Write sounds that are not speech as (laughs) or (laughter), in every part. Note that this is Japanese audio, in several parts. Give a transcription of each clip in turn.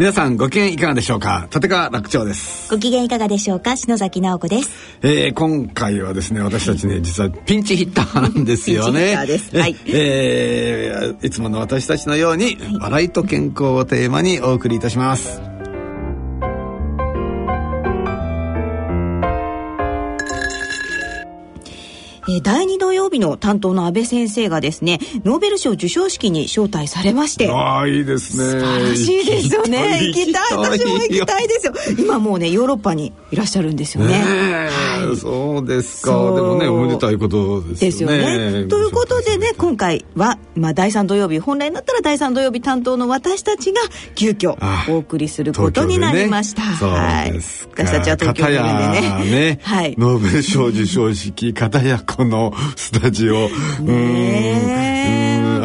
皆さんご機嫌いかがでしょうか？立川楽長です。ご機嫌いかがでしょうか？篠崎直子です。えー、今回はですね私たちね実はピンチヒッターなんですよね。はい。(laughs) えー、いつもの私たちのように、はい、笑いと健康をテーマにお送りいたしますえー、第2土曜日の担当の安倍先生がですねノーベル賞授賞式に招待されまして。ああいいですね。素晴らしいですよね。行きたい。私も行きたいですよ。今もうねヨーロッパにいらっしゃるんですよね、はい、そうですか。でもねおめでたいことですよね。ですよね。ということでね今回は、まあ、第3土曜日本来だったら第3土曜日担当の私たちが急遽お送りすることになりました、ね、はい。私たちは東京でね。ね、(laughs) はい、ノーベル賞授賞式片やこのスタジオ。うん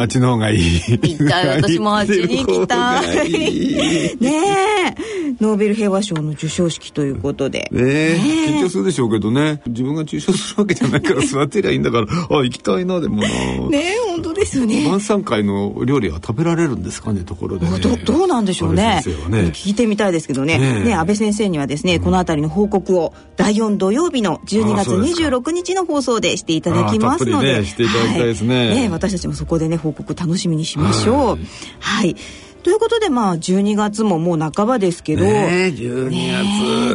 あっちの方がいい。行きたい (laughs) 私もあっちに行きたい。ねえ。ノーベル平和賞の授賞式ということで。ねえ。緊張するでしょうけどね。自分が受賞するわけじゃないから座ってりゃいいんだからあ行きたいなでもな。ねえ本当ですよね。晩餐会の料理は食べられるんですかねところで、ね、どどうなんでしょうね。ね。聞いてみたいですけどね。ね安倍先生にはですねこの辺りの報告を第4土曜日の12月26日の放送でしていただきますので、ね、していただきたいですね。はい、ね私たちもそこでね報告楽しみにしましょう。はい、はい。ということでまあ12月ももう半ばですけど、ね、12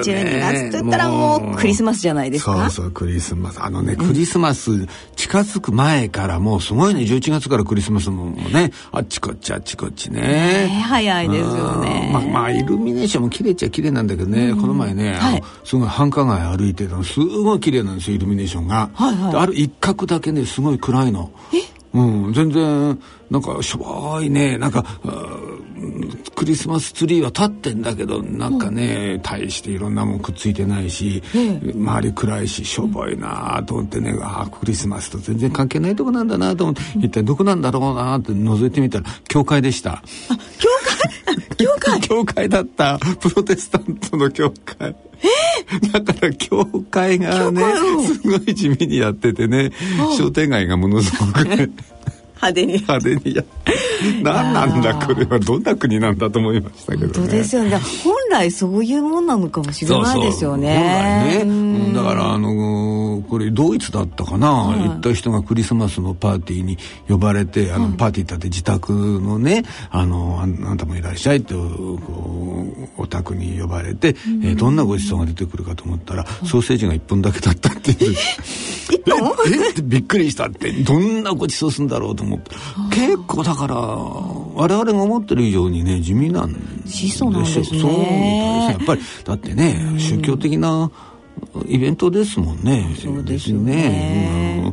月、ね、12月って言ったらもうクリスマスじゃないですか？そうそうクリスマス。あのね、クリスマス近づく前からもうすごいね。11月からクリスマスもね。あっちこっちあっちこっちね。ね早いですよね。まあまあイルミネーションも綺麗っちゃ綺麗なんだけどね、うん、この前ね、はい、すごい繁華街歩いてたのすごい綺麗なんですよイルミネーションが、はいはい、ある一角だけねすごい暗いの。え？うん、全然なんかしょぼいね。なんかクリスマスツリーは立ってんだけどなんかね、うん、大していろんなもんくっついてないし、うん、周り暗いししょぼいなと思ってね、うん、あクリスマスと全然関係ないとこなんだなと思って、一体どこなんだろうなって覗いてみたら教会でした。あ教会？教会？(laughs) (laughs) 教会だった。プロテスタントの教会。(laughs) だから教会がねすごい地味にやっててね商店街がものすごくね (laughs) 派手に。派手にや何なんだこれはどんな国なんだと思いましたけど、ね、本当ですよね。本来そういうもんなのかもしれないですよね。ね。だからあのこれドイツだったかな、うん、行った人がクリスマスのパーティーに呼ばれてあの、パーティーだって自宅のねあのあなたもいらっしゃいってお宅に呼ばれて、うん、えー、どんなごちそうが出てくるかと思ったら、ソーセージが1本だけだったっていう。(laughs) えってびっくりしたってどんなごちそうするんだろうと思って結構だから我々が思ってる以上にね地味なんですよそうなんですね。そうやっぱりだってね宗教的なイベントですもんね。そうですね。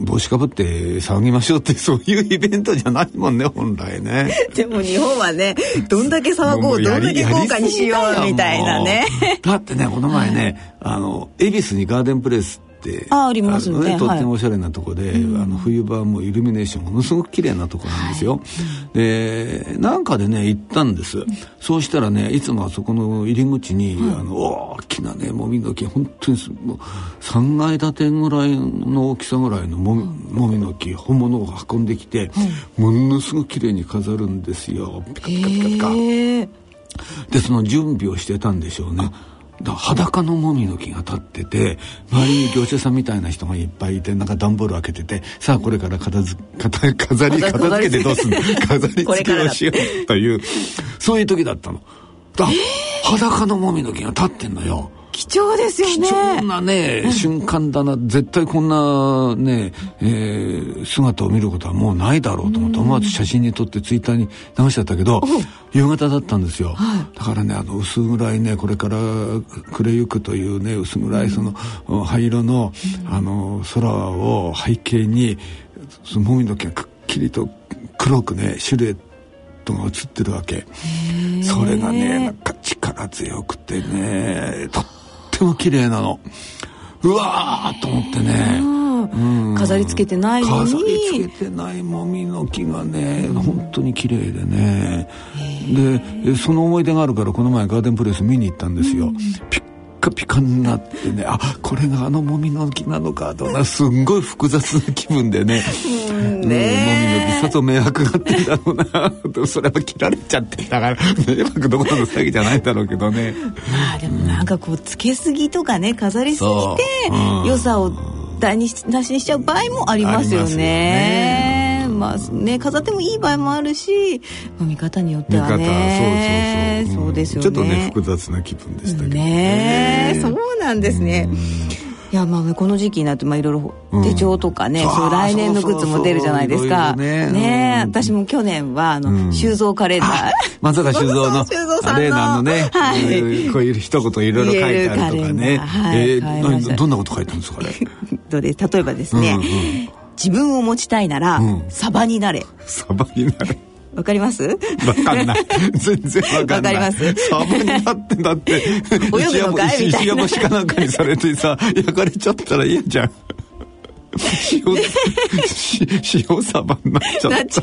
帽子かぶって騒ぎましょうって (laughs) そういうイベントじゃないもんね本来ね。(laughs) でも日本はねどんだけ騒ごうどんだけ豪華にしようみたいなね。だってねこの前ねあの恵比寿にガーデンプレスって。あありますね。とってもおしゃれなとこで、はい、あの冬場もイルミネーションものすごく綺麗なとこなんですよ、はい、でなんかでね行ったんです、そうしたらねいつもあそこの入り口に、はい、あの大きなねもみの木本当にもう3階建てぐらいの大きさぐらいのもみ,、もみの木本物を運んできて、ものすごく綺麗に飾るんですよ。ピカピカピカピカ。でその準備をしてたんでしょうね。だ裸のもみの木が立ってて周りに業者さんみたいな人がいっぱいいてなんか段ボール開けててさあこれから片づ飾り片付けてどうすんの？飾り付けをしようというそういう時だったの。だ裸のもみの木が立ってんのよ。貴重ですよね。貴重なね、瞬間だな。絶対こんなね、えー、姿を見ることはもうないだろうと思って思わず写真に撮ってツイッターに流しちゃったけど夕方だったんですよ、はい、だからねあの薄暗いねこれから暮れゆくというね薄暗いその灰色のあの空を背景にもみの毛がくっきりと黒くねシルエットが映ってるわけ。それがねなんか力強くてねとっても綺麗なの。うわーと思ってね、うん、飾り付けてないのに。飾り付けてないもみの木がね、うん、本当に綺麗でね。でその思い出があるからこの前ガーデンプレス見に行ったんですよ、うん、ピッカピカになってねあこれがあのもみの木なのかとかすんごい複雑な気分でね。うん、ねもみの木さと迷惑があってんだろうなそれは切られちゃってだから迷惑どころの詐欺じゃないんだろうけどね。まあでもなんかこうつけすぎとかね飾りすぎて、良さを台無しにしちゃう場合もありますよね。まあね飾ってもいい場合もあるし見方によってはね。そうそうそう、そうですよね。ちょっとね複雑な気分でしたけどね。そうなんですね、いやまあこの時期になってまあいろいろ手帳とかね、うん、そう来年のグッズも出るじゃないですか。ねね、うん、私も去年はあの、うん、修造カレンダー松坂修造の。レーナーのね、はい、こういう一言いろいろ書いてあるとかね、はい、えー、どんなこと書いてるんですかね (laughs) どれ？例えばですね、うんうん自分を持ちたいなら、うん、サバになれ。サバになれ。わかります？わかんない。(laughs) 全然わかんない。わかります。サバになってだって (laughs) 泳ぐのかい？みたいな。石山かなんかにされてさ焼かれちゃったら嫌じゃん塩塩サバになっちゃったなっち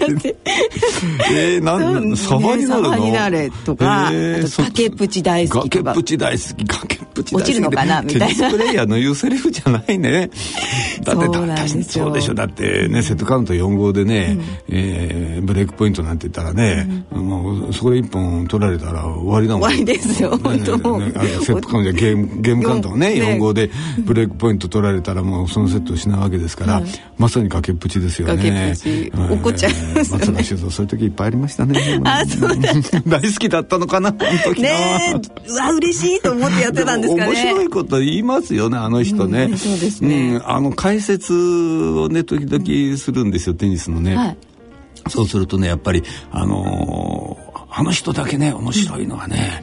えー、なんサバになるの？サバになれとか、えー、崖っぷち大好き崖っぷち大好き。崖っぷち大好き。落ちるのかな？みたいな。プレイヤーの言うセリフじゃないね。だってそうそうでしょ。だってねセットカウント4号でね、うん、えー、ブレイクポイントなんて言ったらね、うん、もうそこで1本取られたら終わりだもん。終わりですよ、ね、本当ね、セットカウントゲームゲームカウントね4号でブレイクポイント取られたらもうそのセットをしないわけですから、まさに崖っぷちですよね。怒っちゃいます松田修造そういう時いっぱいありましたね。(laughs) あそう。大好きだったのかなねうわ嬉しいと思ってやってたんですかね。面白いこと言いますよねあの人ね、そうですね、あの解説をね時々するんですよテニスのね、そうするとねやっぱりあのあの人だけね面白いのはね、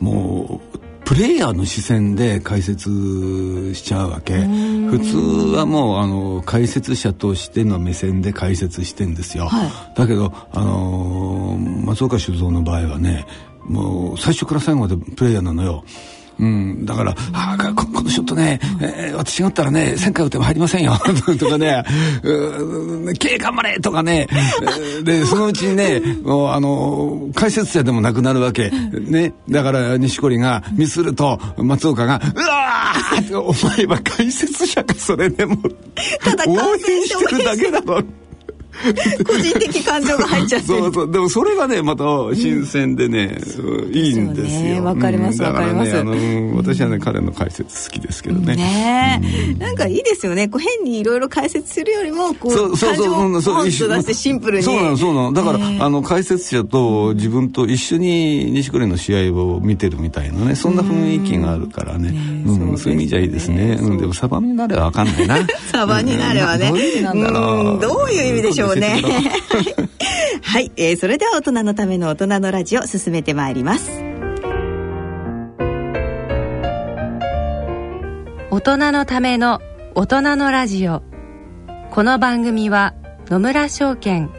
もうプレイヤーの視線で解説しちゃうわけ。普通はもうあの解説者としての目線で解説してんですよ、はい、だけどあの松岡修造の場合はねもう最初から最後までプレイヤーなのようん、だから、ああ、このショットね、えー、私が打ったらね、1000回打っても入りませんよ、(laughs) とかね、う経頑張れとかね、で、そのうちにね、もうあの、解説者でもなくなるわけ。ね、だから西堀がミスると、松岡が、うわーお前は解説者か、それでも。応援してるだけだろ。(laughs) 個人的感情が入っちゃってそうそう。でもそれがねまた新鮮でね、うん、いいんですよ。わ、ね、かりますわ、かります、あの私はね彼の解説好きですけどね。ね、うん、なんかいいですよね。こう変にいろいろ解説するよりもこうそうそうそうそう出してシンプルに。そうなのそうなの。だから、あの解説者と自分と一緒に錦織の試合を見てるみたいなねそんな雰囲気があるからね、うん、そういう意味じゃいいですね、うん、でもサバになればわかんないな。(laughs) サバになればね、どうんどういう意味でしょうね。(laughs) はい、えー、それでは大人のための大人のラジオ進めてまいります。大人のための大人のラジオ。この番組は野村証券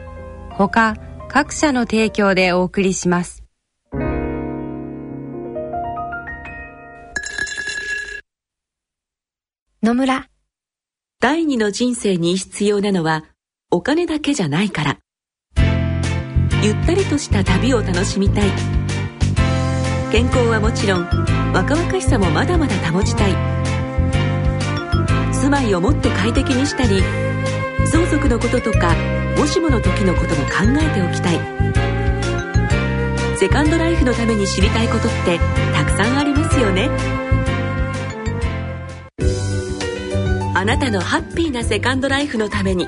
ほか各社の提供でお送りします。野村。第二の人生に必要なのはお金だけじゃないから。ゆったりとした旅を楽しみたい。健康はもちろん若々しさもまだまだ保ちたい。住まいをもっと快適にしたり相続のこととかもしもの時のことも考えておきたい。セカンドライフのために知りたいことってたくさんありますよね。あなたのハッピーなセカンドライフのために。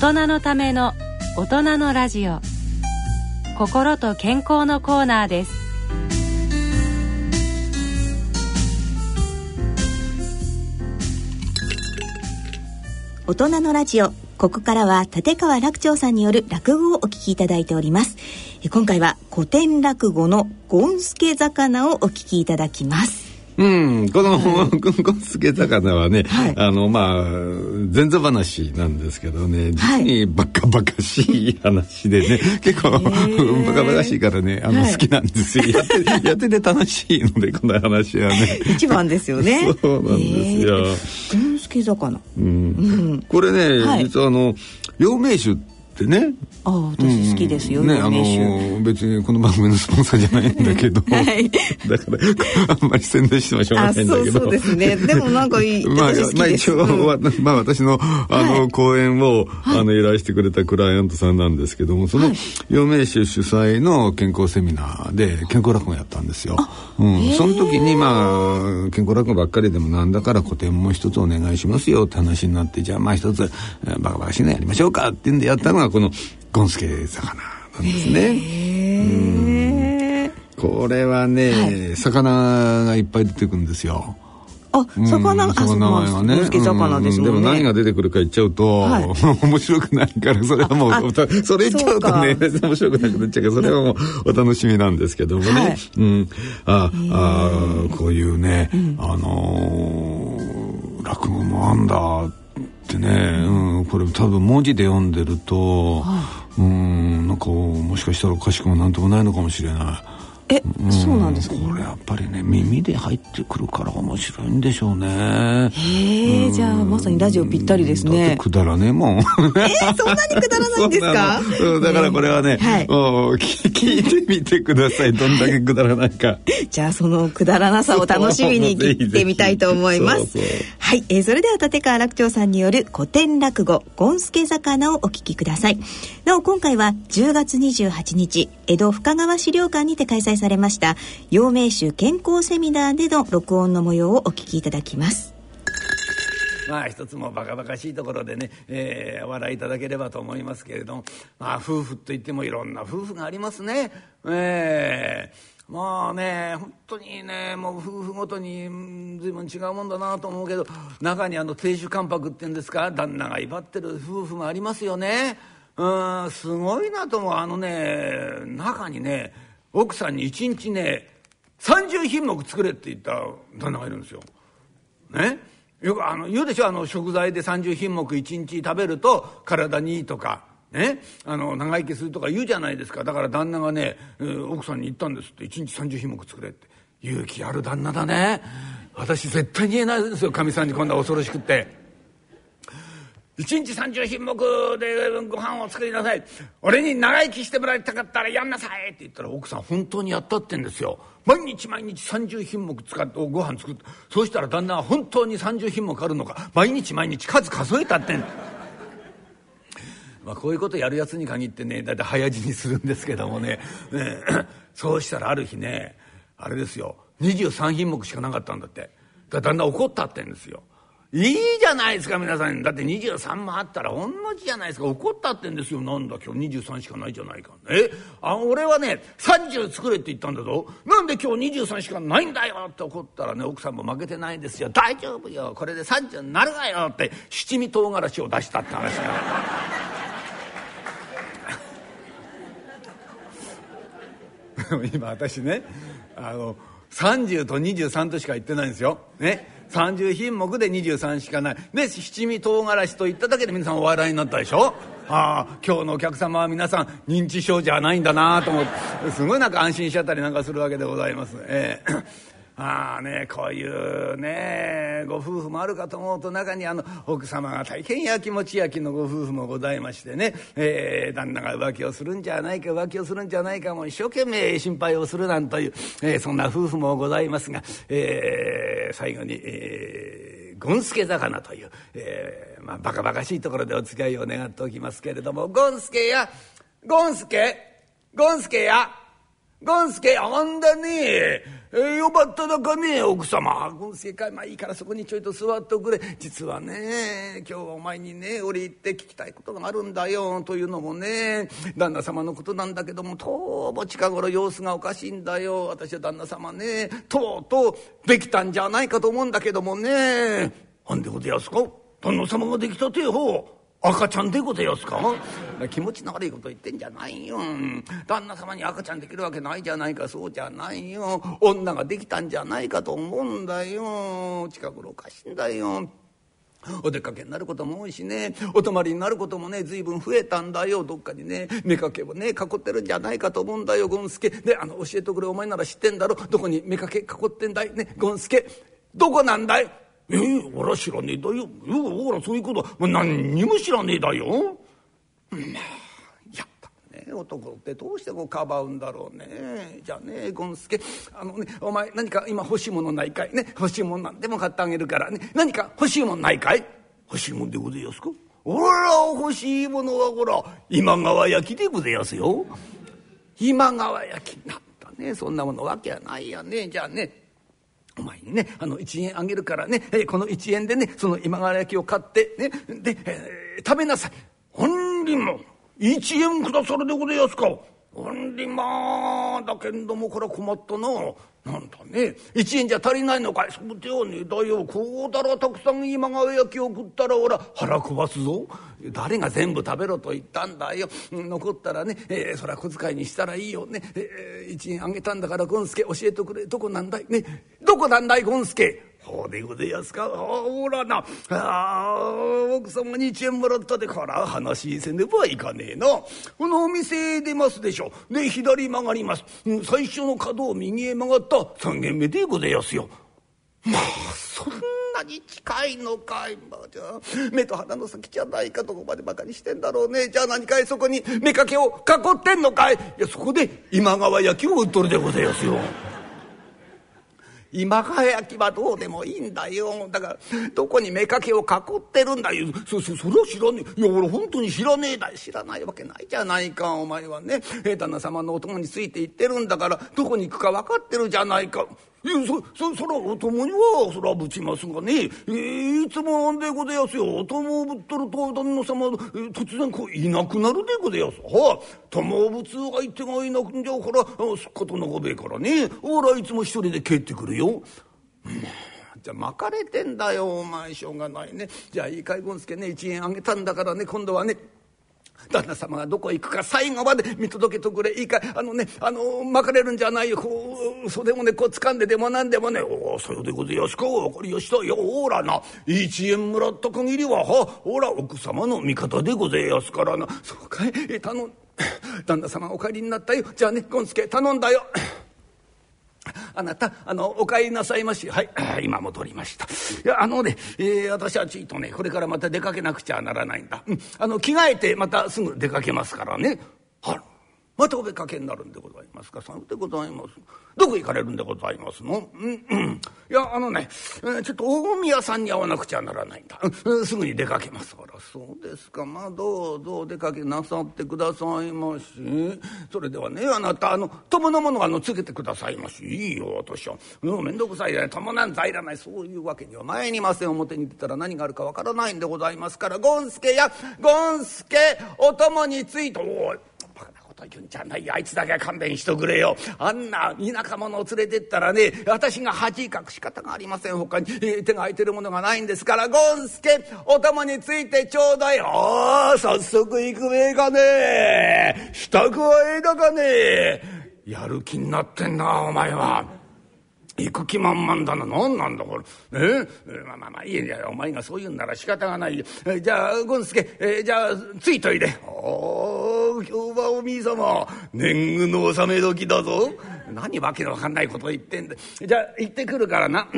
大人のための大人のラジオ。心と健康のコーナーです。大人のラジオ。ここからは立川楽長さんによる落語をお聞きいただいております。今回は古典落語のゴンスケ魚をお聞きいただきます。うん、この、ゴンスケ魚はね、はい、あの、まあ、前座話なんですけどね、実にバカバカしい話でね、結構、バカバカしいからね、あの、好きなんですよ。やって、やってて楽しいので、この話はね。一番ですよね。そうなんですよ。ゴンスケ魚。うん。これね、実はあの、陽明酒ってね。ああ私好きですよ、うん、ねあの別にこの番組のスポンサーじゃないんだけど、(laughs) はい、だからあんまり宣伝してもしょうがないんだけど。そうですね。でもなんかいい (laughs) まあ、まあ一応、うん、まあ私のあの、はい、講演を、あの依頼してくれたクライアントさんなんですけどもその陽明酒主催の健康セミナーで健康落語やったんですよ、うん、その時にまあ健康落語ばっかりでもなんだから古典も一つお願いしますよって話になってじゃあまあ一つバカバカしいのやりましょうかっていうんでやったのがこのゴンスケ魚なんですね。これはね、はい、魚がいっぱい出てくるんですよ。あ、魚、うん、魚がね。魚です、ね、でも何が出てくるか言っちゃうと、はい、面白くないから、それはもう、それ言っちゃうとね、面白くなくなっちゃうから、それはもうお楽しみなんですけどもね。はい、うん。あ、あこういうね、うん、あのー、落語もあんだってね、うん、これ多分文字で読んでると、はい、うんなんかもしかしたらおかしくもなんともないのかもしれない。え、うん、そうなんですか、これやっぱりね耳で入ってくるから面白いんでしょうね。へえじゃあまさにラジオぴったりですね。くだらねえもん。えー、そんなにくだらないんですか？(laughs) だからこれはね、はい、聞いてみてください。どんだけくだらないか。(laughs) じゃあそのくだらなさを楽しみに聞いてみたいと思います。はい、えー、それでは立川楽長さんによる古典落語「ゴンスケ魚」をお聞きください。なお今回は10月28日江戸深川資料館にて開催されました陽明酒健康セミナーでの録音の模様をお聞きいただきますまあ一つもバカバカしいところでね、えー、お笑いいただければと思いますけれどもまあ夫婦といってもいろんな夫婦がありますね。えーまあね本当にねもう夫婦ごとに随分違うもんだなと思うけど中にあの亭主関白っていうんですか旦那が威張ってる夫婦もありますよね。うんすごいなと思うあのね中にね奥さんに一日ね30品目作れって言った旦那がいるんですよ。ね？よくあの言うでしょ？あの食材で30品目1日食べると体にいいとか。ね、あの長生きするとか言うじゃないですか。だから旦那がね、奥さんに言ったんですって。1日30品目作れって。勇気ある旦那だね。私絶対に言えないですよ。かみさんにこんな恐ろしくって。1日30品目でご飯を作りなさい。俺に長生きしてもらいたかったらやんなさい。って言ったら奥さん本当にやったってんですよ。毎日毎日30品目使ってご飯作って。そうしたら旦那は本当に30品目あるのか。毎日毎日数数えたってん。まあこういうことやるやつに限ってね大体早死にするんですけどもね。ね。(coughs) そうしたらある日ねあれですよ。23品目しかなかったんだって。だ旦那怒ったってんですよ。いいじゃないですか皆さん。だって23もあったら同じじゃないですか。怒ったってんですよ。なんだ今日23しかないじゃないか。え？あ俺はね30作れって言ったんだぞ。なんで今日23しかないんだよって怒ったらね奥さんも負けてないですよ。大丈夫よ。これで30になるわよって七味唐辛子を出したって話が。(laughs) 今私ねあの30と23としか言ってないんですよ。ね？30品目で23しかない。で七味唐辛子と言っただけで皆さんお笑いになったでしょ？ああ今日のお客様は皆さん認知症じゃないんだなと思ってすごいなんか安心しちゃったりなんかするわけでございます。えーあねこういうねご夫婦もあるかと思うと中にあの奥様が大変やきもち焼きのご夫婦もございましてね、えー、旦那が浮気をするんじゃないか浮気をするんじゃないかも一生懸命心配をするなんという、えー、そんな夫婦もございますが、えー、最後に、えー、ゴンスケ魚という、えーまあ、バカバカしいところでお付き合いを願っておきますけれどもゴンスケやゴンスケゴンスケやゴンスケあんだねえー、よかっただかねえ奥様。この世界まあいいからそこにちょいと座っておくれ。実はね今日はお前にね折り入って聞きたいことがあるんだよというのもね旦那様のことなんだけどもとうも近頃様子がおかしいんだよ。私は旦那様ねとうとうできたんじゃないかと思うんだけどもね。なんでございますか？旦那様ができたてほう赤ちゃんでございますか？気持ちの悪いこと言ってんじゃないよ。旦那様に赤ちゃんできるわけないじゃないか。そうじゃないよ。女ができたんじゃないかと思うんだよ。近頃おかしいんだよ。お出かけになることも多いしね。お泊まりになることもね随分増えたんだよ。どっかにね妾をね囲ってるんじゃないかと思うんだよ。権助。であの教えてくれお前なら知ってんだろ。どこに妾囲ってんだい？ね権助。どこなんだい？えー、俺は知らねえだよ。ほら、そういうことは何にも知らねえだよ。まあ、やったね。男ってどうしてこうかばうんだろうね。じゃあね、ゴンスケ、あのね、お前何か今欲しいものないかい？ね。欲しいもんなんでも買ってあげるからね。何か欲しいもんないかい？欲しいもんでございますか？ほら、欲しいものはほら、今川焼きでございますよ。今川焼き。なんだね、そんなものわけはないやね。じゃあね、お前にねあの1円あげるからね、えこの1円でねその今川焼きを買ってねで、えー、食べなさい。本人も1円くださるでございますか。ほんりまあだけんどもこれ困ったな。なんだね。1円じゃ足りないのかい。そうでよねだよ。こうだらたくさん今川焼きを食ったらほら腹壊すぞ。誰が全部食べろと言ったんだよ。残ったらね、えー、そりゃ小遣いにしたらいいよね、えー、1円あげたんだから権助教えてくれ。どこなんだい？ね。どこなんだい権助？ほうでございますか。ほらな。あ奥様に1円もらったでから話せねばいかねえな。このお店出ますでしょ。で左曲がります。最初の角を右へ曲がった3軒目でございますよ。まあそんなに近いのかい、まあ、じゃあ目と鼻の先じゃないかどこまでバカにしてんだろうね。じゃあ何かいそこに目かけを囲ってんのかい。いやそこで今川焼きを売っとるでございますよ。今川焼きはどうでもいいんだよ。だからどこに妾を囲ってるんだよ。そそそれは知らねえ。いや俺本当に知らねえだ知らないわけないじゃないか。お前はね。旦那様のお供について行ってるんだからどこに行くか分かってるじゃないか。いそそそらお供にはそらぶちますがね、えー、いつもなんでございますよ。お供をぶっとると旦那様、突然こういなくなるでございます。はあ。友ぶつ相手がいなくんじゃからすっことのごべえからね。ほらいつも一人で帰ってくるよ。じゃあ巻かれてんだよお前。しょうがないね。じゃあいいかい権助ね。1円あげたんだからね今度はね。旦那様がどこ行くか最後まで見届けとくれ。いいか。あのねあのまかれるんじゃないよこう袖もねこう掴んででも何でもね「おおさようでございますか分かりやしたよ。ほらな。1円もらった限りははほら奥様の味方でございますからな。そうかい。頼ん旦那様お帰りになったよ。じゃあね権助頼んだよ。あなたあのお帰りなさいまし。はい (clears throat) 今戻りました。いやあのね、えー、私はちいとねこれからまた出かけなくちゃならないんだ、うん、あの着替えてまたすぐ出かけますからね。あら。またお出かけになるんでございますか？さようでございます。どこ行かれるんでございますの、うん。うん、いやあのね、えー、ちょっと大宮さんに会わなくちゃならないんだ、うん、すぐに出かけますから。そうですか。まあどうぞお出かけなさってくださいまし。それではねあなたあの友のものあのつけてくださいまし。いいよ私は。う面倒くさいね。友なんざいらない。そういうわけには参りません。表に出たら何があるかわからないんでございますから。ゴンスケやゴンスケお供について。おいと言うんじゃないあいつだけは勘弁しとくれよ。あんな田舎者を連れてったらね私が恥かく仕方がありません。他に、手が空いてるものがないんですから。ゴンスケお供についてちょうだい。ああ早速行くべえかね。え支度はええだかね。えやる気になってんなお前は。行く気満々だな。何なんだこれ。え？まあまあまあいいやお前がそう言うんなら仕方がない。よじゃあ権助じゃあついといで。おお今日はおみい様。年貢の納め時だぞ。何わけのわかんないこと言ってんだ。じゃあ行ってくるからな、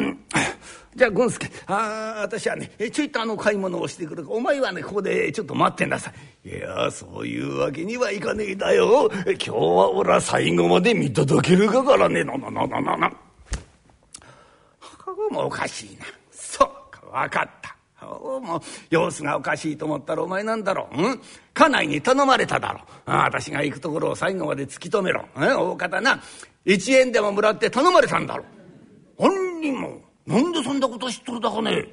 じゃあ権助ああ私はねちょいとあの買い物をしてくる。お前はねここでちょっと待ってなさい。いやそういうわけにはいかねえだよ。今日は俺は最後まで見届けるかからね。なななななな。もおかしいな。そうか分かった。もう様子がおかしいと思ったらお前なんだろう、ん、家内に頼まれただろう。私が行くところを最後まで突き止めろ、うん、大方な1円でももらって頼まれたんだろう。本人も何でそんなこと知っとるだかね。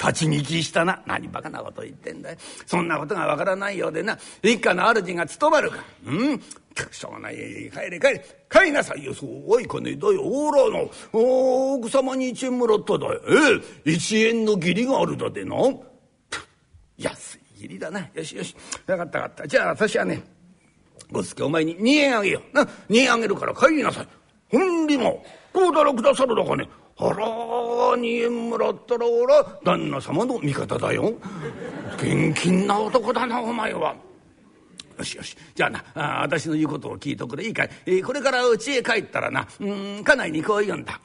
立ち聞きしたな。何バカなこと言ってんだよそんなことがわからないようでな。一家の主が務まるか。うん。しょうがない。帰れ帰れ。帰りなさいよ。そうはいかねだよおらの。奥様に1円もらっただよええ。1円の義理があるだでな。きりだな。よしよし。分かった分かった。じゃあ私はねごすけお前に2円あげよう。な。2円あげるから帰りなさい。ほんりも。こうだらくださるだかね。あら2円もらったらおら旦那様の味方だよ現金な男だなお前は。よしよし。じゃあなあ私の言うことを聞いとくれ。いいかい、えー、これから家へ帰ったらなうん家内にこう言うんだ。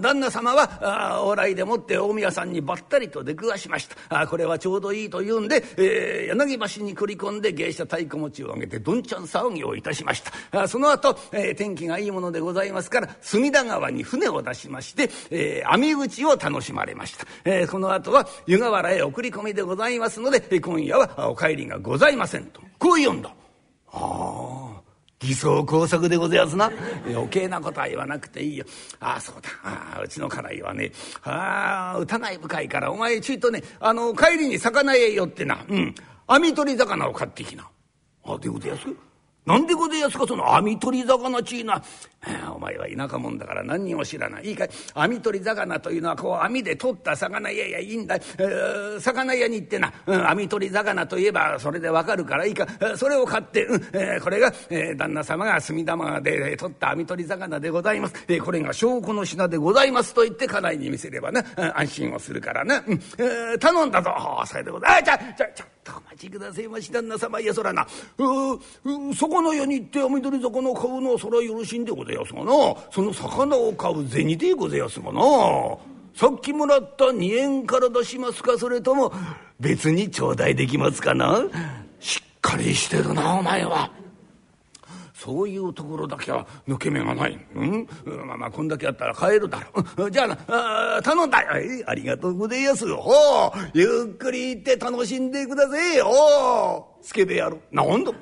旦那様はあ往来でもって大宮さんにばったりと出くわしました。あこれはちょうどいいと言うんで、えー、柳橋に繰り込んで芸者太鼓持ちをあげてどんちゃん騒ぎをいたしました。あその後、えー、天気がいいものでございますから隅田川に船を出しまして、えー、網打ちを楽しまれました、えー、この後は湯河原へ送り込みでございますので今夜はお帰りがございませんと。こう言うんだ。ああ偽装工作でございますな。余計なことは言わなくていいよ。ああそうだ。ああうちの家内はね。ああ疑い深いからお前ちょいとねあの帰りに魚へ寄ってな。うん。網取り魚を買ってきな。あどういうことやす？なんでごぜやすかその網取り魚ちいな、お前は田舎者だから何にも知らない。いいかい？網取り魚というのはこう網で取った魚いやいやいいんだ、えー、魚屋に行ってな、うん、網取り魚といえばそれでわかるからいいか。それを買って、うん、これが、旦那様が隅田川で取った網取り魚でございます、これが証拠の品でございますと言って家内に見せればな、安心をするからな、うん、頼んだぞ。それでございます。あじゃじゃじゃとお待ちくだせえまし旦那様いやそらな。うそこの世に行って網取り魚の買うのはそらよろしいんでございますがな。その魚を買う銭でございますがな。さっきもらった2円から出しますかそれとも別に頂戴できますかな。しっかりしてるなお前は。そういうところだけは抜け目がない。うん、まあまあこんだけあったら帰るだろう。じゃあなあ頼んだよ、えーありがとうございます。おゆっくり行って楽しんでください。おスケベやろう。なんだ、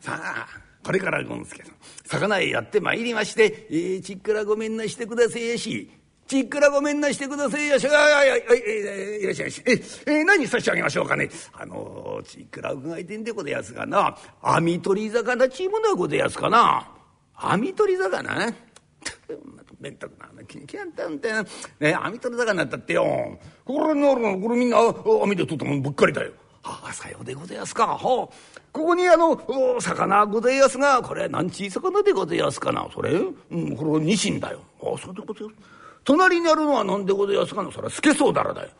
さあこれから権助さん魚へやってまいりまして「えー、ちっくらごめんなしてくだせえし」ちっくらごめんなしてくださいやし。あいやいやいいらっしゃいし。え、え、何差し上げましょうかね。あの、ちっくら伺いてんでございますがな、網取り魚ちゅうものはございますかな。網取り魚？(laughs) ね。めったくな、気に気んたんて、ね、網取り魚だってよ。これなるこれみんな網で取ったもんぶっかりだよ。ああ、さようでございますか。ほ。ここにあの、魚ございますが、これ何ちい魚でございますかな。それ？うん、これニシンだよ。ああ、そうでございます。隣にあるのは何でございますかのそれはスケソウダラだよ。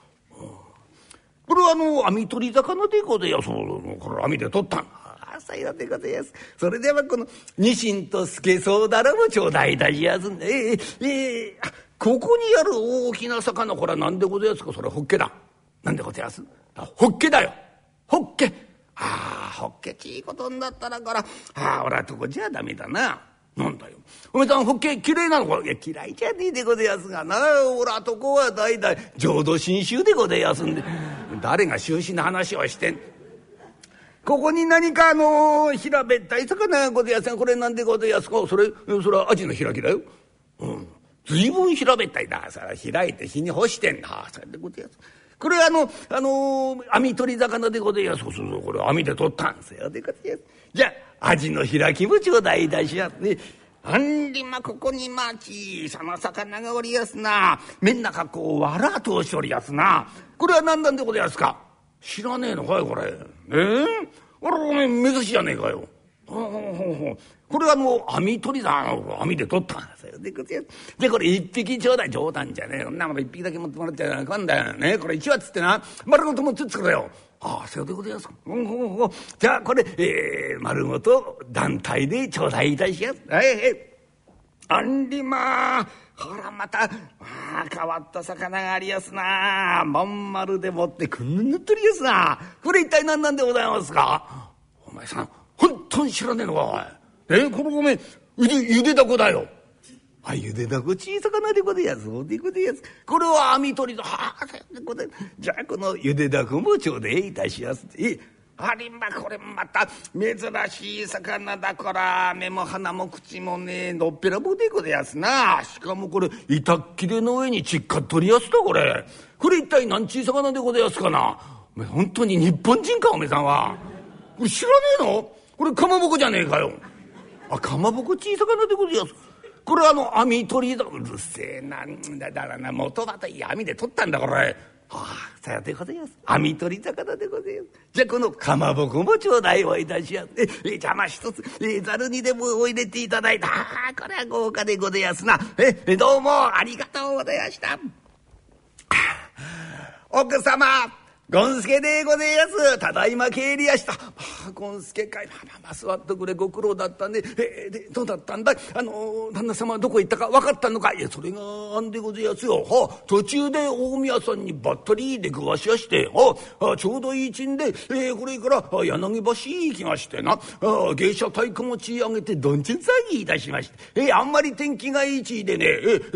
これはあの網取り魚でございますこれ網で取った。んああさようでございます。それではこのニシンとスケソウダラも頂戴いたしやすんで。えー、えー、ここにある大きな魚これは何でございますか？それホッケだ。何でございます？ホッケだよ。ホッケ。ああホッケちいことになったらから。ああ俺はとこじゃダメだな。なんだよ。おめさん、ホッケ嫌いなのかいや、嫌いじゃねえでございますがな。おらとこは代々浄土真宗でございますんで。誰が終始の話をしてん。ここに何かあの平べったい魚がございますが、これなんでございますか？それ、それはアジの開きだよ。うん。随分平べったいだ。さ開いて火に干してんだ。それでございます。これあの、あのー、網取り魚でございます。そうそうそう、これ網で取ったんですよ。でございます。じゃあ、アジの開きも頂戴いたしやすね。あんりまここにまあ小さな魚がおりやすな。みんなかこうわら通しおりやすな。これは何なんでございますか？知らねえのかいこれ。ええー、あらお前目指しじゃねえかよ。これはもう網取りだ網で取ったんですよ。ででこれ一匹ちょうだい冗談じゃねえそんなもの一匹だけ持ってもらっちゃあかんだよねこれ一羽っつってな丸ごと持ってってくれよ。ああそうでございますか。じゃあこれ、えー、丸ごと団体で頂戴いたしやす。はいはい。あんりまあ。ほらまた、あ変わった魚がありやすなまん丸でもってくんぬっとりやすなこれ一体何なんでございますかお前さん本当に知らねえのかおい。えこのごめんゆでゆでだこだよ。あゆでだこ小さかなでごでやす。おでこでやす。これは網取りのはあじゃあこのゆでだこもちょうでいたしやす。えありまこれまた珍しい魚だから目も鼻も口もねのっぺらぼでごでやすな。しかもこれ板っきれの上にちっかっとりやすだこれ。これ一体何ちい魚でごでやすかな。おめ本当に日本人かおめさんは。これ知らねえの？これかまぼこじゃねえかよ。あかまぼこ小さかなでございます。これはあの網取りだうるせえなんだだらな元はといい網で取ったんだこれはあ、さようでございます。網取り魚でございます。じゃあ、このかまぼこも頂戴をいたします。え、邪魔一つ、え、ざるにでもお入れていただいた。あ、これは豪華でございますな。え、どうもありがとうございました。奥様ゴンスケでございます。ただいま帰りやした。まあ、ゴンスケかい。まあまあまあ、座ってくれ、ご苦労だったんで。え、で、どうだったんだあの、旦那様はどこ行ったか分かったのかい？や、それがあんでございますよ。はあ、途中で大宮さんにばったりで食わしやして、はあ、ちょうどいいちんで、えー、これから柳橋行きましてな、あ芸者太鼓持ち上げてどんちん騒ぎいたしまして、えー、あんまり天気がいいちでね、え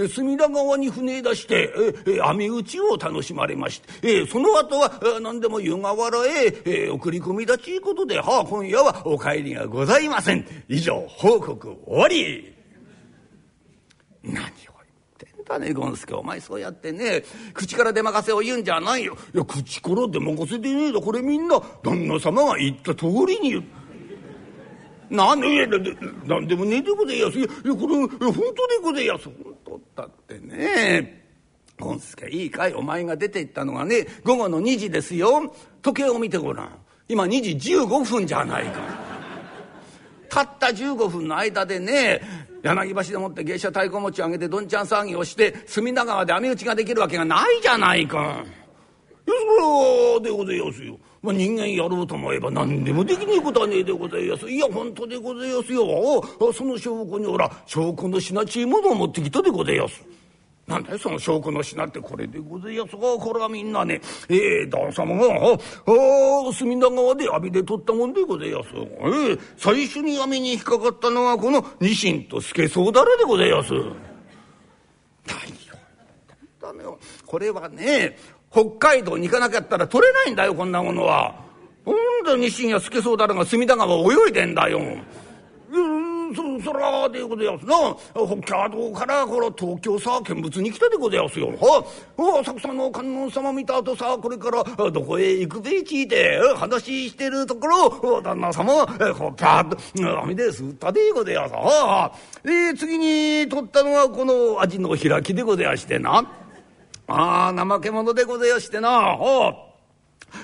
ー、隅田川に船出して、えー、網打ちを楽しまれまして、えー、その後は、何でも湯河原へ、えー、送り込み立ちことで、はあ、今夜はお帰りがございません。以上、報告終わり。何を言ってんだね、ゴンスケ。お前そうやってね、口から出任せを言うんじゃないよ。いや、口から出任せでねえだ。これみんな、旦那様が言った通りに言う。なんで、なんでもねえでございやす。いや、これ、本当でございやす。本当だってね。いいかい？お前が出て行ったのがね午後の2時ですよ時計を見てごらん今2時15分じゃないかたった15分の間でね柳橋でもって芸者太鼓持ち上げてどんちゃん騒ぎをして隅田川で網打ちができるわけがないじゃないか。いやそれでございますよ。まあ、人間やろうと思えば何でもできねえことはねえでございます。いや本当でございますよ。その証拠にほら証拠の品ちいものを持ってきたでございます。なんだよその証拠の品ってこれでございますがこれはみんなねえー、旦様があ隅田川で網で取ったもんでございます。えー、最初に網に引っかかったのはこのニシンとスケソウダラでございます。何よダメよこれはね北海道に行かなかったら取れないんだよこんなものは。なんだニシンやスケソウダラが隅田川泳いでんだよ。そそらでございますな。北海道からこの東京さ見物に来たでございますよはあ浅草の観音様見た後さこれからどこへ行くべきで話してるところ旦那様こうピャッと網ですったでございます。はあで次に取ったのはこの味の開きでございましてな。ああ怠け者でございましてな。はあ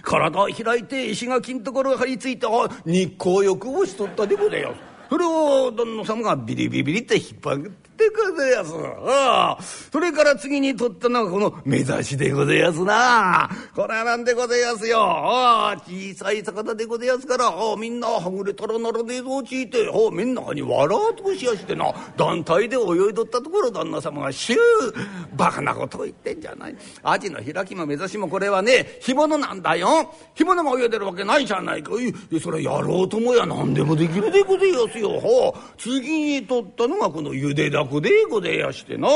体開いて石垣のところ張り付いて日光浴をしとったでございます。それを旦那様がビリビリビリって引っ張ってくぜやす。ああ。それから次に取ったのがこの目指しでございますな。これはなんでございますよ。ああ。小さい魚でございますから、みんなはぐれたらならねえぞちいて、ああ、みんなに笑うとしやしてな、団体で泳いどったところ旦那様がシューバカなことを言ってんじゃない。アジの開きも目指しもこれはね、干物なんだよ。干物が泳いでるわけないじゃないか。い、それやろうともや何でもできるでございますよ。次に取ったのがこのゆでだこでございやしてな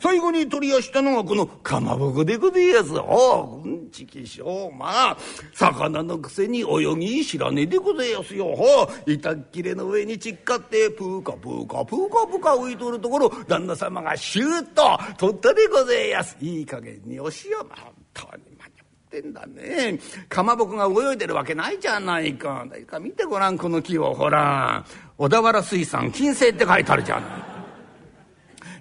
最後に取りやしたのがこのかまぼこでございやす。はあ、うんちきしょうまあ魚のくせに泳ぎ知らねえでございやすよ。はあ、板っきれの上にちっかってプーカプーカプーカプーカ浮いとるところ旦那様がシューッと取ったでございやす。いい加減におしよま本当に。ってんだね。かまぼこが泳いでるわけないじゃないか。誰か見てごらん、この木を。ほら。小田原水産金星って書いてあるじゃない。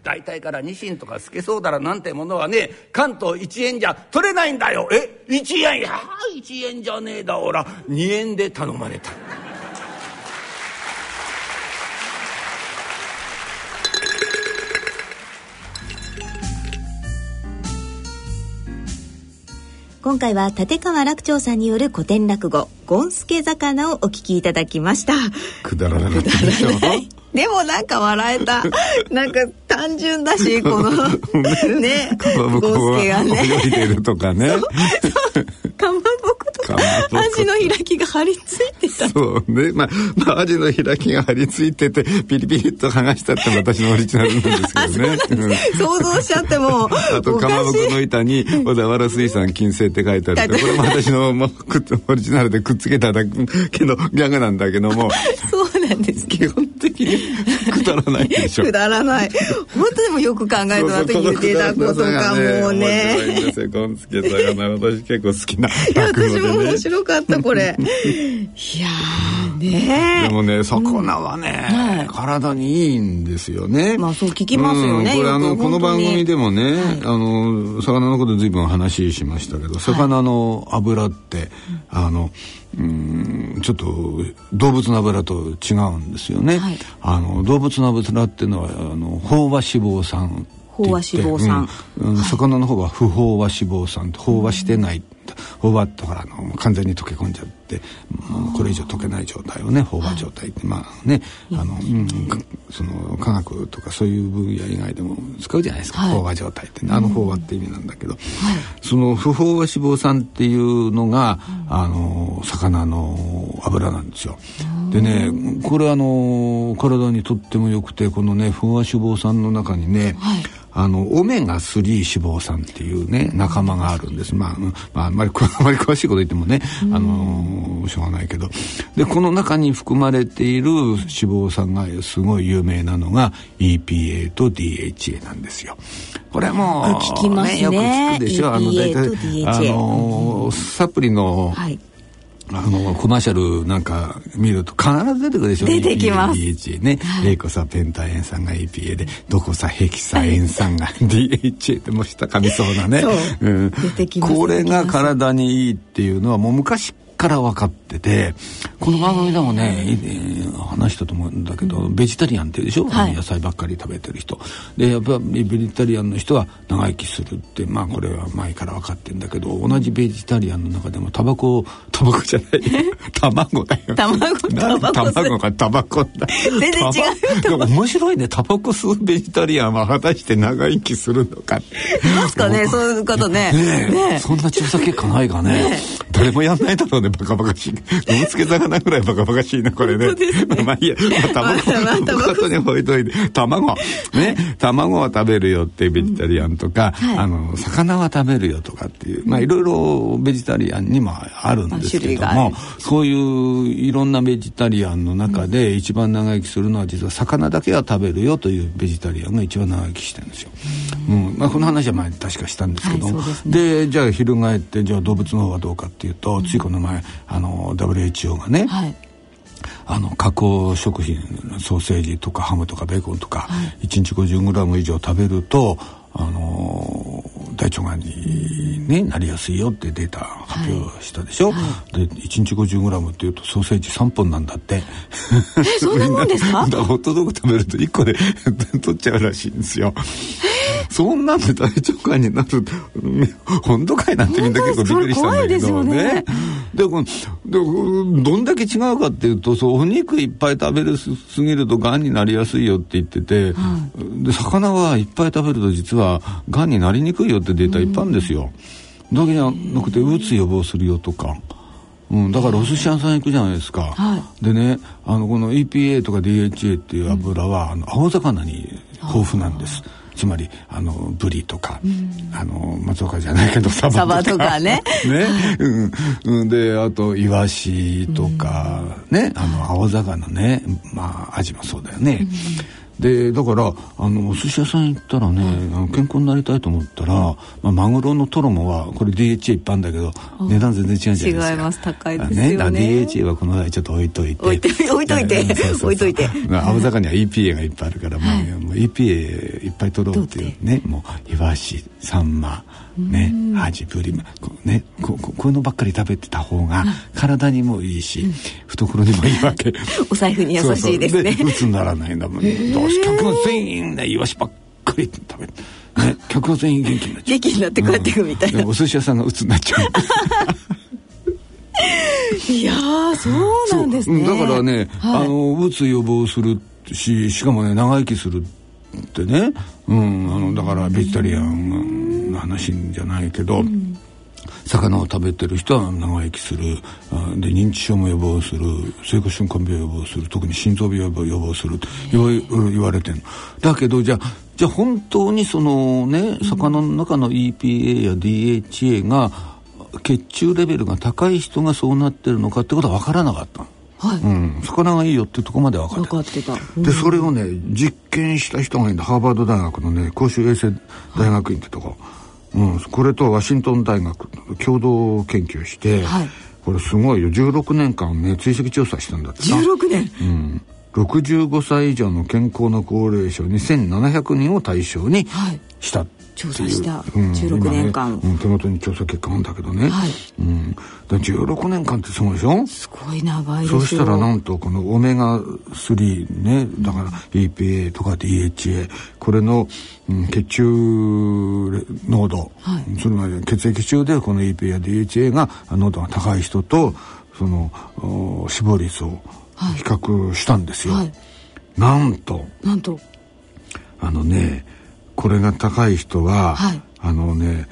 大体からニシンとかスケソウダラなんてものはね関東1円じゃ取れないんだよ。え1円いや。1円じゃねえだおら。2円で頼まれた。今回は立川楽長さんによる古典落語「ゴンスケ魚」をお聞きいただきました。くだらなかったでしょ (laughs) でもなんか笑えた。なんか単純だし (laughs) このね。ゴンスケがね。泳いでるとかね。かまぼことか。アジの開きが張り付いてた。そうね。まあ、まあ、アジの開きが張り付いててピリピリっと剥がしたって私のオリジナルなんですけどね。想像しちゃっても (laughs) あとかまぼこの板に小田原水産金星って書いてあるこれも私のオリジナルでくっつけただけのギャグなんだけども。そうなんです基本的にくだらないでしょ。くだらない。本当でもよく考えたなと言ってたことか (laughs) もうね。ゴンスケ魚私結構好きないや私も面ね。白かったこれ。(laughs) いやーね。でもね魚はね、はい。体にいいんですよね。まあそう聞きますよねうんこれあのこの番組でもね、はい。あの魚のこと随分話しましたけど魚の油って、あのうんちょっと動物の油と違うんですよね、はい。あの動物の油っていうのはあの飽和脂肪酸飽和脂肪酸。うん。うん魚の方は不飽和脂肪酸飽和してない、飽和ってほらあの完全に溶け込んじゃってこれ以上溶けない状態をね飽和状態って、まあねあの、うんかその科学とかそういう分野以外でも使うじゃないですか、はい。飽和状態って、ね、あの飽和って意味なんだけど、その不飽和脂肪酸っていうのが、あの魚の油なんですよ。でねこれあの体にとっても良くてこのね不飽和脂肪酸の中にね、あのオメガ3脂肪酸っていうね仲間があるんです。まあ、うんまあ、あんまりく (laughs) あんまり詳しいこと言ってもね、あのしょうがないけど、でこの中に含まれている脂肪酸がすごい有名なのが EPA と DHA なんですよ。これもあ聞きますねよく聞くでしょ。あの大体あのサプリの、はいあの、コマーシャルなんか見ると必ず出てくるでしょ出てきます。DHA ね。エイコサペンタエン酸が EPA で、ドコサヘキサエン酸が DHA ってもう下噛みそうなね。そう。うん。出てきますこれが体にいいっていうのはもう昔から分かってて、この番組でもね、話したと思うんだけど、ベジタリアンっていうでしょ、はい。野菜ばっかり食べてる人。で、やっぱりベジタリアンの人は長生きするって、まあこれは前から分かってんだけど、同じベジタリアンの中でもタバコ、(laughs) タバコじゃない、卵だよ。卵？卵？がタバコだ？全然違う面白いね。タバコ吸うベジタリアンは果たして長生きするのか。いますかね？そういう方ね。ねえ。ねそんな調査結果ないかね。誰もやんないだろうねバカバカしい。飲みつけ魚ぐらいバカバカしいなこれね。まあいいや、まあ、卵後に置いといて。卵。ね。卵は食べるよってベジタリアンとか、はい。あの魚は食べるよとかっていう。まあいろいろベジタリアンにもあるんですけどもそういういろんなベジタリアンの中で一番長生きするのは実は魚だけは食べるよというベジタリアンが一番長生きしてるんですよ。うん。まあ、この話は前に確かしたんですけど、はいですね。でじゃあ翻ってじゃあ動物の方はどうかっていうと、ついこの前あの WHO がね、はい。あの加工食品ソーセージとかハムとかベーコンとか、1日 50g 以上食べるとあの大腸がんに、ね、なりやすいよってデータ発表したでしょ、で1日 50g っていうとソーセージ3本なんだって。えそんなもんですか？(laughs) ホットドッグ食べると1個で (laughs) 取っちゃうらしいんですよそんなんで大腸がんになるうん本当かいなんてみんな結構びっくりしたんだけど本当ですね。でこのでどんだけ違うかっていうとそうお肉いっぱい食べるすすぎるとがんになりやすいよって言ってて、で魚はいっぱい食べると実はがんになりにくいよってデータいっぱいあるんですよ。だけじゃなくてうつ予防するよとか。うん、だからお寿司屋さん行くじゃないですか、はでねあのこの EPA とか DHA っていう油は、あの青魚に豊富なんですつまりあのブリとか、あの松岡じゃないけどサバとか。ね。(laughs) ね、うん。うん、であとイワシとか、ね。あの青魚ね。まあアジもそうだよね、でだからあのお寿司屋さん行ったらね、あの健康になりたいと思ったら、まあ、マグロのトロモはこれ DHA いっぱいあるんだけど値段全然違うじゃないですか。違います。高いですよね。だから DHA はこの際ちょっと置いといて。置いて置いといて (laughs) 置いといて。まあ青魚には EPA がいっぱいあるから、もうもう EPA いっぱい取ろうっていうねもうイワシサンマねアジブリこうねこここういうのばっかり食べてた方が体にもいいし、懐にもいいわけ。(laughs) お財布に優しいですね。そうそならないんだもん、どうし客が全員ねイワシばっかり食べてね (laughs) 客が全員元気になっちゃう。元気になって帰ってくみたいな、でお寿司屋さんが鬱になっちゃう。(laughs) いやーそうなんですね。だからね、はい。あのうつ予防するししかもね長生きするってね、うん、あのだからベジタリアンの話じゃないけど、魚を食べてる人は長生きする。で認知症も予防する。生活習慣病予防する。特に心臓病を予防する。と言わ言われてるだけどじゃあじゃあ本当にそのね魚の中の EPA や DHA が血中レベルが高い人がそうなってるのかってことは分からなかったの。はい。うん、魚がいいよってとこまで分かって分かってた。でそれをね実験した人がいるハーバード大学のね公衆衛生大学院ってとこ、うん、これとワシントン大学共同研究して、はい。これすごいよ。16年間ね追跡調査したんだってな16年。うん、65歳以上の健康な高齢者2700人を対象にはい。したって。いう、調査した16年間。うん、手元に調査結果あるんだけどね、はい。うん、で16年間ってすごいでしょ？すごい長いですよ。そうしたらなんとこのオメガ3ねだから EPA とか DHA これの、うん、血中濃度、はい。それまで血液中でこの EPA や DHA が濃度が高い人とそのお死亡率を比較したんですよ。はい。なんと。なんと。あのねこれが高い人は、はいあのね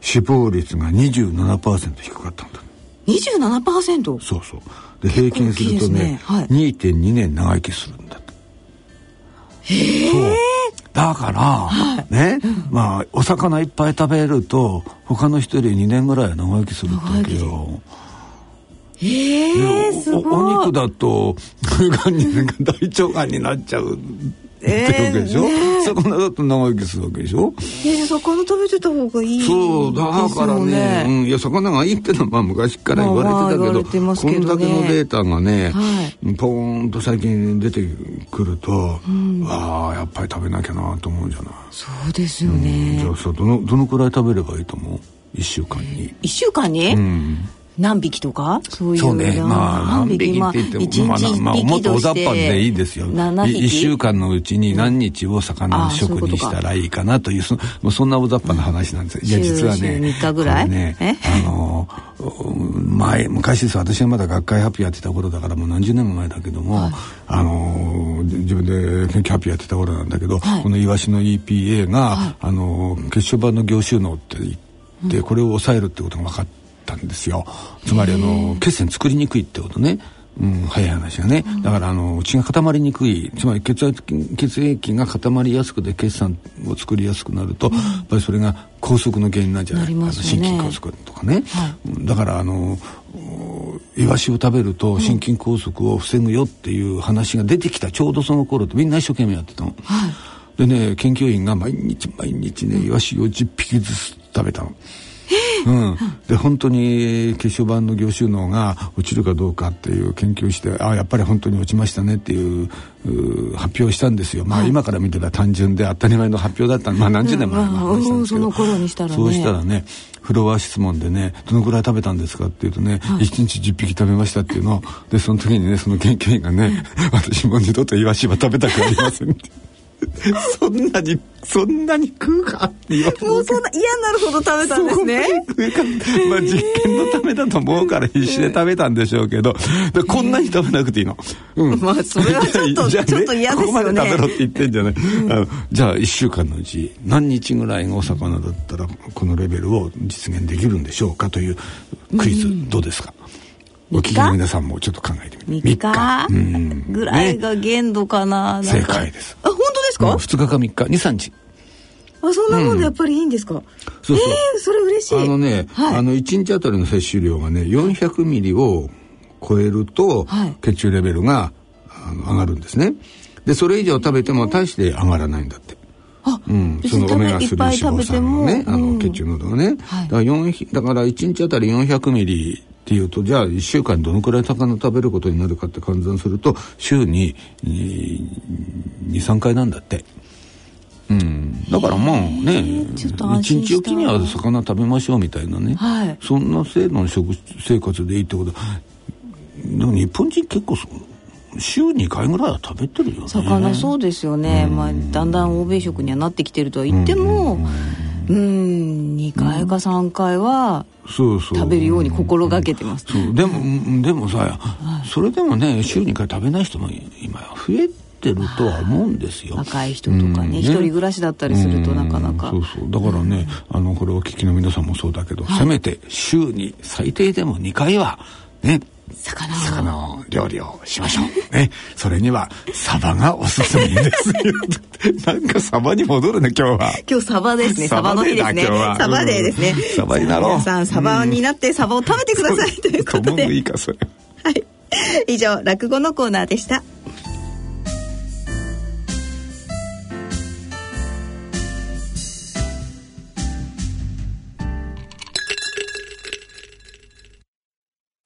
死亡率が27%低かったんだ。27%そうそう。で平均するとねねはい2.2年長生きするんだと。そう。だから、ね、まあお魚いっぱい食べると他の人より2年ぐらい長生きするってわけよ。えでー、すおおごい肉だと (laughs) がんに大腸がんになっちゃうってわけでしょ、魚だと長生きするわけでしょ？えー、魚食べてた方がいいそうだからねうん、いや魚がいいってのはまあ昔から言われてたけど,、まあまあけどね。こんだけのデータがね、はポーンと最近出てくると、ああやっぱり食べなきゃなと思うじゃない、そうですよじね、ゃあさどのどのくらい食べればいいと思う？1週間に、一週間に、うん何匹とか？そういうね。まあ何匹？って言っても、まあ一まあもっと大雑把でいいですよ。7匹？1週間のうちに何日を魚あ食にしたらいいかなというそもうそんな大雑把な話なんです。よいや週実はね週三日ぐらい？ねえ？あの前昔です私はまだ学会発表やってた頃だからもう何十年も前だけども、あの自分で研究発表やってた頃なんだけど、はい。このイワシの EPA が、あの血小板の凝集能って言って、これを抑えるってことが分かったんですよ。つまりあの血栓作りにくいってことね。うん、早い話がね、だからあの血が固まりにくい。つまり血圧血液が固まりやすくて血栓を作りやすくなると、やっぱりそれが拘束の原因なんじゃないなりますよね。心筋梗塞とかね、だからあのおイワシを食べると心筋梗塞を防ぐよっていう話が出てきた。ちょうどその頃ってみんな一生懸命やってたの。でね研究員が毎日毎日ねイワシを10匹ずつ食べたの。うん、で本当に血小板の凝集能が落ちるかどうかっていう研究してあやっぱり本当に落ちましたねっていうう発表をしたんですよ。まあ、今から見てたら単純で当たり前の発表だった。まあ何十年も前の話なんですけど、うんその頃にしたらね。そうしたらねフロア質問でねどのくらい食べたんですかっていうとね、一1日10匹食べましたっていうの。でその時にねその研究員がね、(laughs) 私もう二度とイワシは食べたくありませんって (laughs) そんなにそんなに食うかって言われてもうそんな嫌になるほど食べたんですね。まあ実験のためだと思うから必死で食べたんでしょうけど、でこんなに食べなくていいの？うん。(laughs) まあそれはちょっとじゃあちょっと嫌ですよねここまで食べろって言ってんじゃない？あのじゃあ1週間のうち何日ぐらいがお魚だったらこのレベルを実現できるんでしょうかというクイズどうですか、お聞きの皆さんもちょっと考えてみて。3日？うん。ぐらいが限度かな。なんか。正解です。あ本当ですか、うん。2日か3日？23日。あそんなもんでやっぱりいいんですか、そうそう。えー、それ嬉しい。あのね、はい、あの1日あたりの摂取量がね400ミリを超えると、はい。血中レベルがあの上がるんですね。でそれ以上食べても大して上がらないんだって。あ、うん、そのオメガ3いっぱい食脂肪酸のね、あうん。の血中濃度がね、はい。だから4だから1日あたり400ミリっていうとじゃあ1週間にどのくらい魚食べることになるかって換算すると週に23回なんだって。うん、だからまあね一日おきには魚食べましょうみたいなね、はい。そんな制度の食生活でいいってこと。でも日本人結構そ週2回ぐらいは食べてるよね。魚そうですよね、まあ、だんだん欧米食にはなってきてるとは言ってもうん2回か3回はそうそう。食べるように心がけてます、そう。でもうんでもさ、それでもね週2回食べない人も今増えてるとは思うんですよ。若い人とかね一、人暮らしだったりするとなかなか、うんそうそう。だからね、あのこれお聞きの皆さんもそうだけど、せめて週に最低でも2回はね魚を。魚の料理をしましょう。(laughs) ね。それには、サバがおすすめですよ。なんかサバに戻るね、今日は。今日サバですね。サバの日ですね。サバデーですね、うん。サバになろう。皆さんサバになってサバを食べてください。(laughs) ということで。いいか、それ。はい。以上落語のコーナーでした。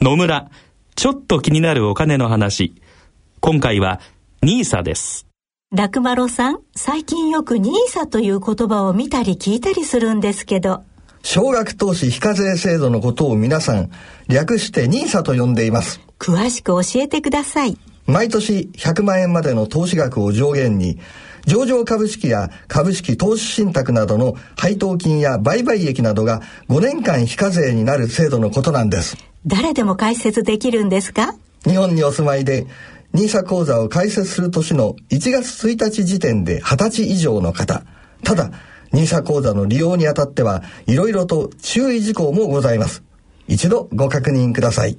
野村、ちょっと気になるお金の話。今回は NISA です。楽丸さん、最近よく NISA という言葉を見たり聞いたりするんですけど、少額投資非課税制度のことを皆さん、略して NISA と呼んでいます。詳しく教えてください。毎年100万円までの投資額を上限に、上場株式や株式投資信託などの配当金や売買益などが5年間非課税になる制度のことなんです。誰でも解説できるんですか？日本にお住まいで NISA 口座を開設する年の1月1日時点で20歳以上の方。ただ、NISA 口座の利用にあたってはいろいろと注意事項もございます。一度ご確認ください。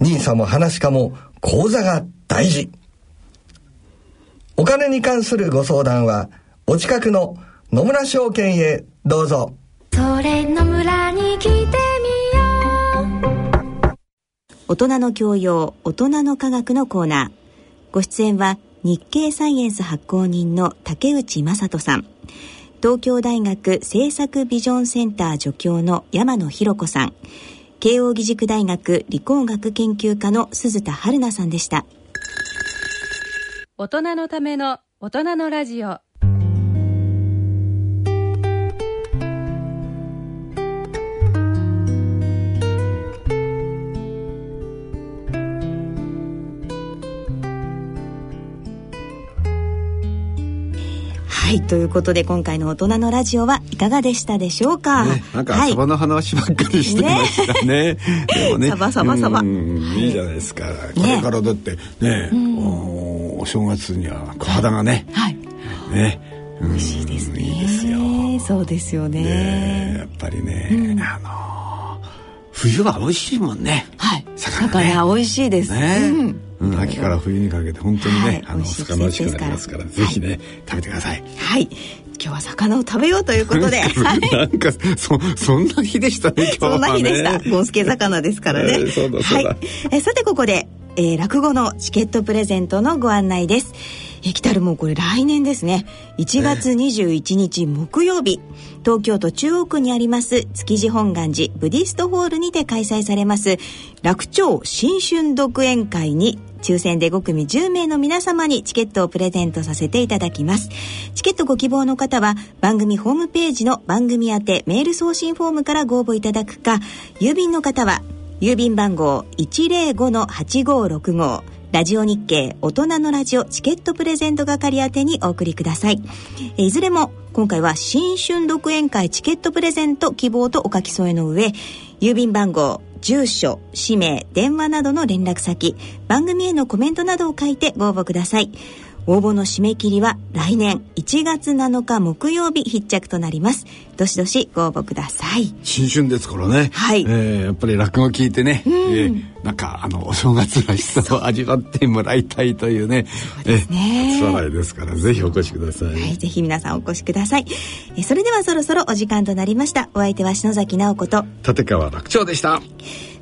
NISA も話かも口座が大事。お金に関するご相談はお近くの野村証券へどうぞ。それの村に来て大人の教養大人の科学のコーナー。ご出演は日経サイエンス発行人の竹内正人さん。東京大学政策ビジョンセンター助教の山野博子さん。慶應義塾大学理工学研究科の鈴田春奈さんでした。大人のための大人のラジオ。はいということで今回の大人のラジオはいかがでしたでしょうか、ね、なんかはいサバの話ばっかりしてましたね。でもね。サバサバサバうんいいじゃないですか。これからだってね、おお正月には小肌がね。はいね。美味しいですね。いいですよ。ねそうですよねねやっぱりね、あの冬は美味しいもんね。はい魚ね魚美味しいです、ね、うんうん秋から冬にかけて本当にね、はいあの魚しくなりますから、ぜひね、食べてください。はい今日は魚を食べようということで、は (laughs) いなんかそそんな日でしたね今日はね。(laughs) そんな日でした。ゴンスケ魚ですからね。えーそうだそうだはい。えーさてここで、えー落語のチケットプレゼントのご案内です。えー来たるもうこれ来年ですね。1月21日木曜日、東京都中央区にあります築地本願寺ブディストホールにて開催されます楽町新春独演会に抽選で5組10名の皆様にチケットをプレゼントさせていただきます。チケットご希望の方は番組ホームページの番組宛てメール送信フォームからご応募いただくか、郵便の方は郵便番号105-8565ラジオ日経大人のラジオチケットプレゼント係宛てにお送りください。えいずれも今回は新春独演会チケットプレゼント希望とお書き添えの上、郵便番号、住所、氏名、電話などの連絡先、番組へのコメントなどを書いてご応募ください。応募の締め切りは来年1月7日木曜日必着となります。どしどしご応募ください。新春ですからね。はいえーやっぱり落語聞いてね、えーなんかあのお正月らしさを味わってもらいたいというね、そうですね初笑いですからぜひお越しください。はい、ぜひ皆さんお越しください。えそれではそろそろお時間となりました。お相手は篠崎直子と、立川楽長でした。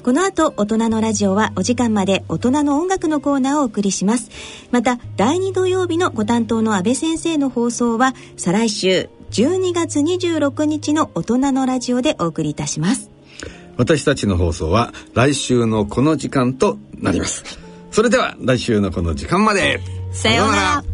この後、大人のラジオはお時間まで大人の音楽のコーナーをお送りします。また、第2土曜日のご担当の安倍先生の放送は、再来週12月26日の大人のラジオでお送りいたします。私たちの放送は来週のこの時間となります。それでは来週のこの時間まで。さようなら。